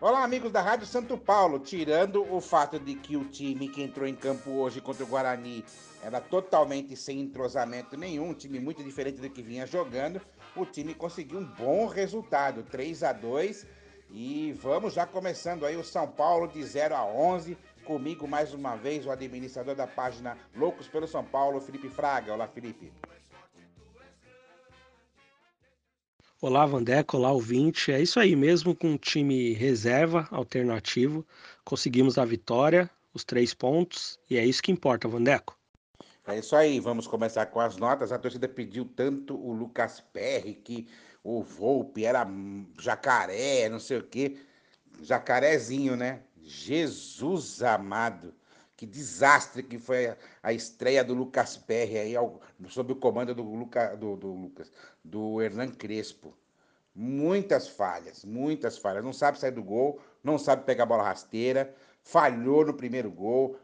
Olá, amigos da Rádio Santo Paulo. Tirando o fato de que o time que entrou em campo hoje contra o Guarani era totalmente sem entrosamento nenhum, um time muito diferente do que vinha jogando, o time conseguiu um bom resultado, 3 a 2 e vamos já começando aí o São Paulo de 0 a 11. Comigo mais uma vez o administrador da página Loucos pelo São Paulo, Felipe Fraga. Olá, Felipe. Olá, Vandeco, olá, ouvinte. É isso aí mesmo, com um time reserva, alternativo. Conseguimos a vitória, os três pontos, e é isso que importa, Vandeco. É isso aí, vamos começar com as notas. A torcida pediu tanto o Lucas Perry que o Volpe era jacaré, não sei o quê. Jacarezinho, né? Jesus amado. Que desastre que foi a estreia do Lucas Perry aí, ao, sob o comando do, Luca, do, do Lucas, do Hernan Crespo. Muitas falhas, muitas falhas. Não sabe sair do gol, não sabe pegar a bola rasteira, falhou no primeiro gol,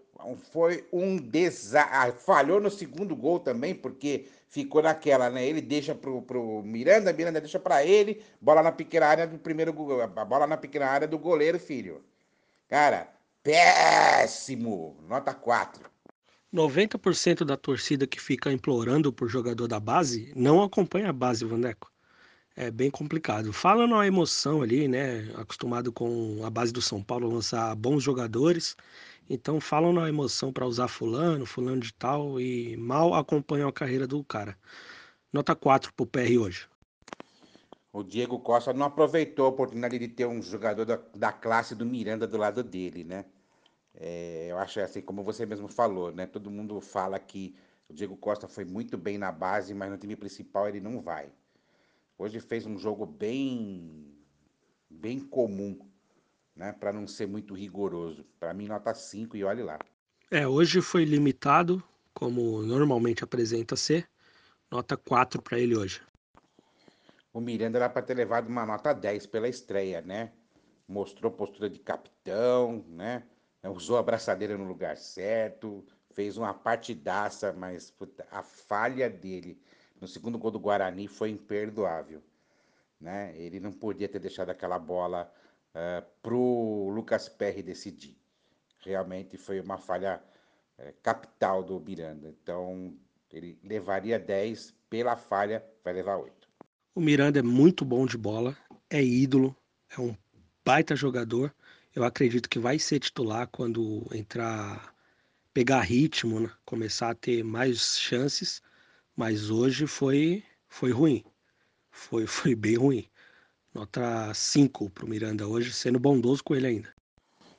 foi um desastre. Ah, falhou no segundo gol também, porque ficou naquela, né? Ele deixa pro, pro Miranda, Miranda deixa para ele, bola na pequena área do primeiro a bola na pequena área do goleiro, filho. Cara, péssimo. Nota 4. 90% da torcida que fica implorando por jogador da base não acompanha a base, Vandeco. É bem complicado. Fala na emoção ali, né? Acostumado com a base do São Paulo lançar bons jogadores então falam na emoção para usar fulano, fulano de tal e mal acompanham a carreira do cara. Nota 4 pro PR hoje. O Diego Costa não aproveitou a oportunidade de ter um jogador da, da classe do Miranda do lado dele, né? É, eu acho assim, como você mesmo falou, né? Todo mundo fala que o Diego Costa foi muito bem na base, mas no time principal ele não vai. Hoje fez um jogo bem, bem comum né, para não ser muito rigoroso. Para mim, nota 5 e olhe lá. É, hoje foi limitado, como normalmente apresenta ser. Nota 4 para ele hoje. O Miranda era para ter levado uma nota 10 pela estreia, né? Mostrou postura de capitão, né? Usou a braçadeira no lugar certo, fez uma partidaça, mas puta, a falha dele no segundo gol do Guarani foi imperdoável. Né? Ele não podia ter deixado aquela bola uh, eh, para o Lucas Perry decidir. Realmente foi uma falha uh, capital do Miranda. Então, ele levaria 10, pela falha, vai levar 8. O Miranda é muito bom de bola, é ídolo, é um baita jogador. Eu acredito que vai ser titular quando entrar, pegar ritmo, né? começar a ter mais chances. Mas hoje foi, foi ruim. Foi, foi bem ruim. Nota 5 para o Miranda hoje, sendo bondoso com ele ainda.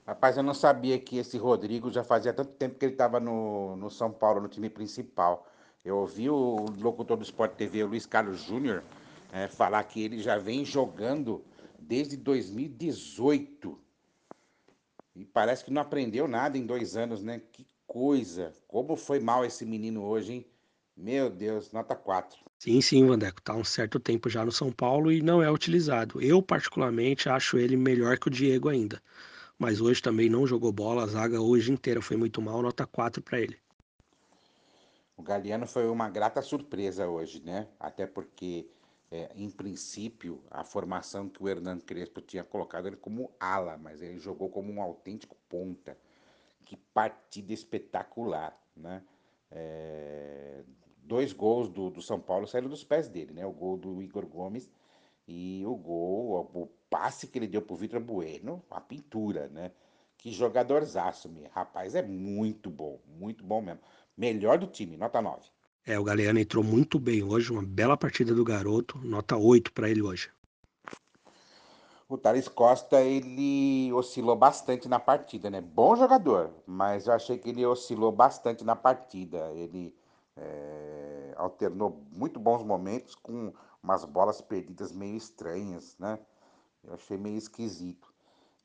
Rapaz, eu não sabia que esse Rodrigo já fazia tanto tempo que ele estava no, no São Paulo, no time principal. Eu ouvi o locutor do Sport TV, o Luiz Carlos Júnior, é, falar que ele já vem jogando desde 2018. E parece que não aprendeu nada em dois anos, né? Que coisa! Como foi mal esse menino hoje, hein? Meu Deus, nota 4. Sim, sim, Vandeco. Tá um certo tempo já no São Paulo e não é utilizado. Eu, particularmente, acho ele melhor que o Diego ainda. Mas hoje também não jogou bola, a zaga hoje inteira foi muito mal, nota 4 para ele. O Galeano foi uma grata surpresa hoje, né? Até porque, é, em princípio, a formação que o Hernan Crespo tinha colocado ele como ala, mas ele jogou como um autêntico ponta. Que partida espetacular, né? É, dois gols do, do São Paulo saíram dos pés dele, né? O gol do Igor Gomes e o gol, o, passe que ele deu pro Vitor Bueno, a pintura, né? Que jogadorzaço, meu. Rapaz, é muito bom, muito bom mesmo. Melhor do time, nota 9. É, o Galeano entrou muito bem hoje, uma bela partida do garoto, nota 8 para ele hoje. O Thales Costa, ele oscilou bastante na partida, né? Bom jogador, mas eu achei que ele oscilou bastante na partida. Ele é, alternou muito bons momentos com umas bolas perdidas meio estranhas, né? Eu achei meio esquisito.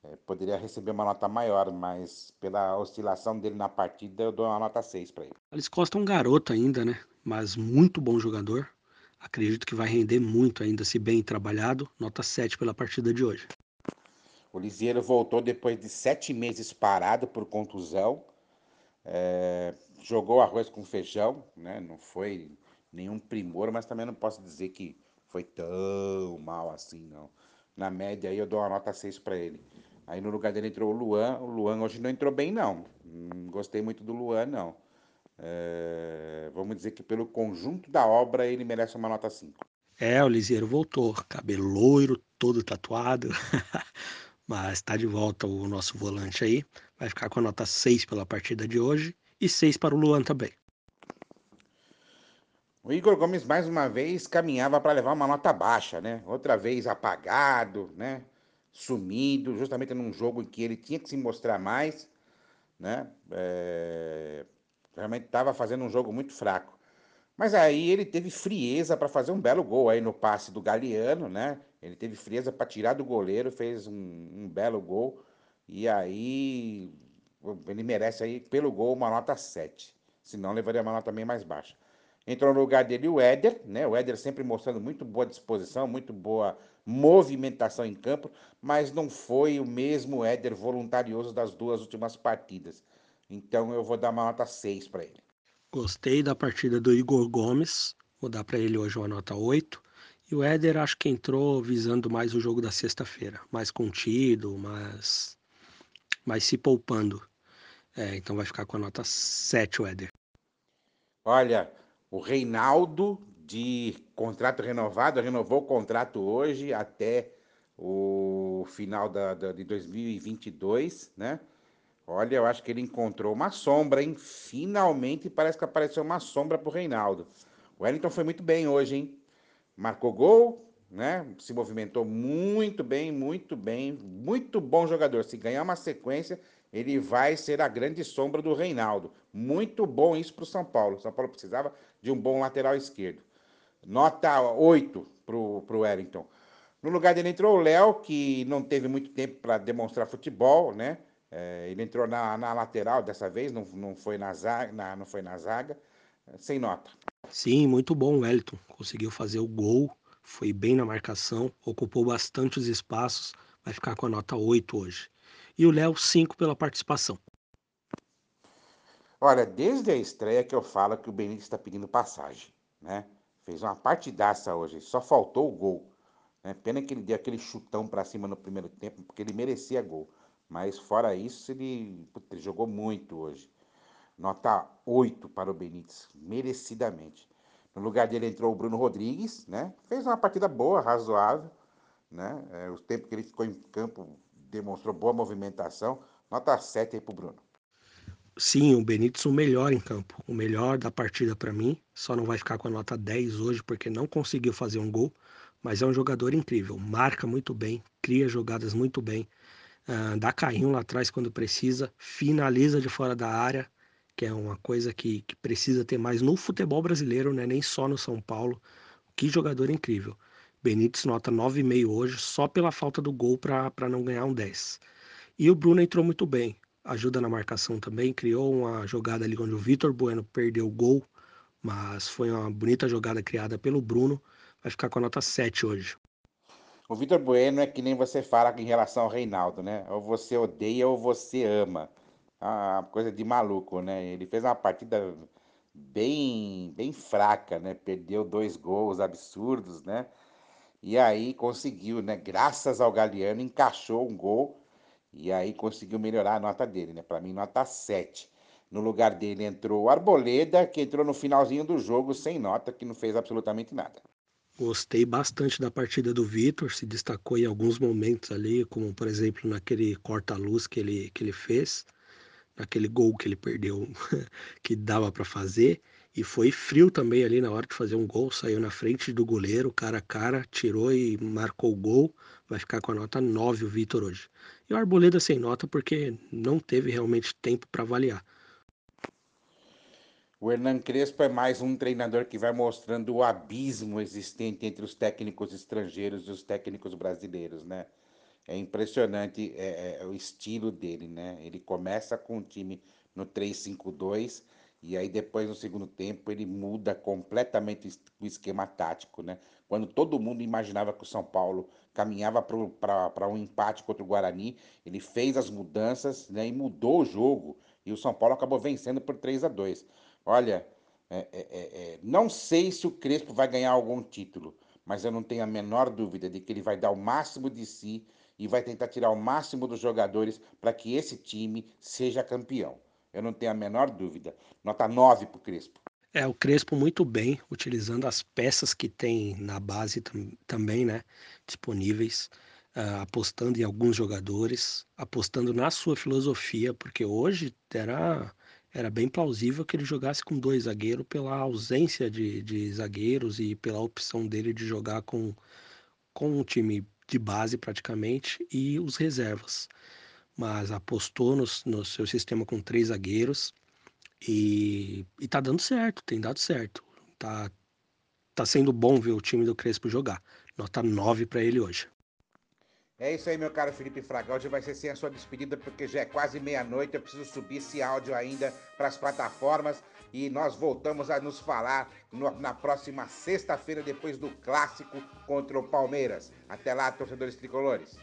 É, poderia receber uma nota maior, mas pela oscilação dele na partida, eu dou uma nota 6 para ele. Eles Costa é um garoto ainda, né? Mas muito bom jogador. Acredito que vai render muito ainda, se bem trabalhado. Nota 7 pela partida de hoje. O Lisieiro voltou depois de sete meses parado por contusão. É, jogou arroz com feijão, né? Não foi nenhum primor, mas também não posso dizer que foi tão mal assim, não. Na média aí eu dou uma nota 6 para ele. Aí no lugar dele entrou o Luan. O Luan hoje não entrou bem, não. Não gostei muito do Luan, não. É, vamos dizer que pelo conjunto da obra ele merece uma nota 5. É, o Lisieiro voltou, cabelo loiro, todo tatuado. Mas tá de volta o nosso volante aí. Vai ficar com a nota 6 pela partida de hoje e 6 para o Luan também. O Igor Gomes mais uma vez caminhava para levar uma nota baixa, né? Outra vez apagado, né? Sumido, justamente num jogo em que ele tinha que se mostrar mais, né? É... Realmente estava fazendo um jogo muito fraco. Mas aí ele teve frieza para fazer um belo gol aí no passe do Galeano, né? Ele teve frieza para tirar do goleiro, fez um, um, belo gol. E aí ele merece aí, pelo gol, uma nota 7. Senão levaria uma nota bem mais baixa. Entrou no lugar dele o Éder, né? O Éder sempre mostrando muito boa disposição, muito boa movimentação em campo, mas não foi o mesmo Éder voluntarioso das duas últimas partidas. Então eu vou dar uma nota 6 para ele. Gostei da partida do Igor Gomes, vou dar para ele hoje uma nota 8. E o Éder acho que entrou visando mais o jogo da sexta-feira, mais contido, mais, mais se poupando. É, então vai ficar com a nota 7 o Éder. Olha, o Reinaldo, de contrato renovado, renovou o contrato hoje até o final da, da, de 2022, né? Olha, eu acho que ele encontrou uma sombra, hein? Finalmente parece que apareceu uma sombra pro Reinaldo. O Wellington foi muito bem hoje, hein? Marcou gol, né? Se movimentou muito bem, muito bem. Muito bom jogador. Se ganhar uma sequência, ele vai ser a grande sombra do Reinaldo. Muito bom isso para o São Paulo. São Paulo precisava de um bom lateral esquerdo. Nota 8 para o Wellington. No lugar dele entrou o Léo, que não teve muito tempo para demonstrar futebol, né? É, ele entrou na, na, lateral dessa vez, não, não, foi na zaga, na, não foi na zaga, sem nota. Sim, muito bom o Wellington. Conseguiu fazer o gol, foi bem na marcação, ocupou bastante os espaços, vai ficar com a nota 8 hoje. E o Léo, 5 pela participação. Olha, desde a estreia que eu falo que o Benítez está pedindo passagem, né? Fez uma partidaça hoje, só faltou o gol. Né? Pena que ele deu aquele chutão para cima no primeiro tempo, porque ele merecia gol. Mas fora isso, ele, ele jogou muito hoje. Nota 8 para o Benítez, merecidamente. No lugar dele entrou o Bruno Rodrigues, né? Fez uma partida boa, razoável, né? É, o tempo que ele ficou em campo demonstrou boa movimentação. Nota 7 aí para o Bruno. Sim, o Benítez o melhor em campo, o melhor da partida para mim. Só não vai ficar com a nota 10 hoje porque não conseguiu fazer um gol, mas é um jogador incrível, marca muito bem, cria jogadas muito bem, uh, dá carrinho lá atrás quando precisa, finaliza de fora da área, que é uma coisa que, que precisa ter mais no futebol brasileiro, né? nem só no São Paulo. Que jogador incrível. Benítez nota 9,5 hoje, só pela falta do gol para não ganhar um 10. E o Bruno entrou muito bem ajuda na marcação também, criou uma jogada ali onde o Vitor Bueno perdeu o gol, mas foi uma bonita jogada criada pelo Bruno, vai ficar com a nota 7 hoje. O Vitor Bueno é que nem você fala em relação ao Reinaldo, né? Ou você odeia ou você ama. Ah, coisa de maluco, né? Ele fez uma partida bem, bem fraca, né? Perdeu dois gols absurdos, né? E aí conseguiu, né? Graças ao Galeano, encaixou um gol e aí conseguiu melhorar a nota dele, né? Para mim, nota 7. No lugar dele entrou o Arboleda, que entrou no finalzinho do jogo sem nota, que não fez absolutamente nada. Gostei bastante da partida do Vitor, se destacou em alguns momentos ali, como por exemplo naquele corta-luz que ele, que ele fez, naquele gol que ele perdeu, que dava para fazer. E foi frio também ali na hora de fazer um gol, saiu na frente do goleiro, cara a cara, tirou e marcou o gol. Vai ficar com a nota 9 o Vitor hoje. E o Arboleda sem nota porque não teve realmente tempo para avaliar. O Hernan Crespo é mais um treinador que vai mostrando o abismo existente entre os técnicos estrangeiros e os técnicos brasileiros, né? É impressionante é, é, o estilo dele, né? Ele começa com o time no 3-5-2 e aí depois no segundo tempo ele muda completamente o esquema tático, né? Quando todo mundo imaginava que o São Paulo caminhava para um empate contra o Guarani, ele fez as mudanças né, e mudou o jogo. E o São Paulo acabou vencendo por 3 a 2 Olha, é, é, é, é, não sei se o Crespo vai ganhar algum título, mas eu não tenho a menor dúvida de que ele vai dar o máximo de si e vai tentar tirar o máximo dos jogadores para que esse time seja campeão. Eu não tenho a menor dúvida. Nota 9 para o Crespo. É, o Crespo muito bem, utilizando as peças que tem na base tam também, né? Disponíveis, uh, apostando em alguns jogadores, apostando na sua filosofia, porque hoje era, era bem plausível que ele jogasse com dois zagueiros pela ausência de, de zagueiros e pela opção dele de jogar com, com um time de base praticamente e os reservas. Mas apostou no, no seu sistema com três zagueiros e, e tá dando certo, tem dado certo. Tá, tá sendo bom ver o time do Crespo jogar. Nota 9 para ele hoje. É isso aí, meu caro Felipe Fraga. Hoje vai ser sem a sua despedida, porque já é quase meia-noite. Eu preciso subir esse áudio ainda para as plataformas. E nós voltamos a nos falar no, na próxima sexta-feira, depois do clássico contra o Palmeiras. Até lá, torcedores tricolores.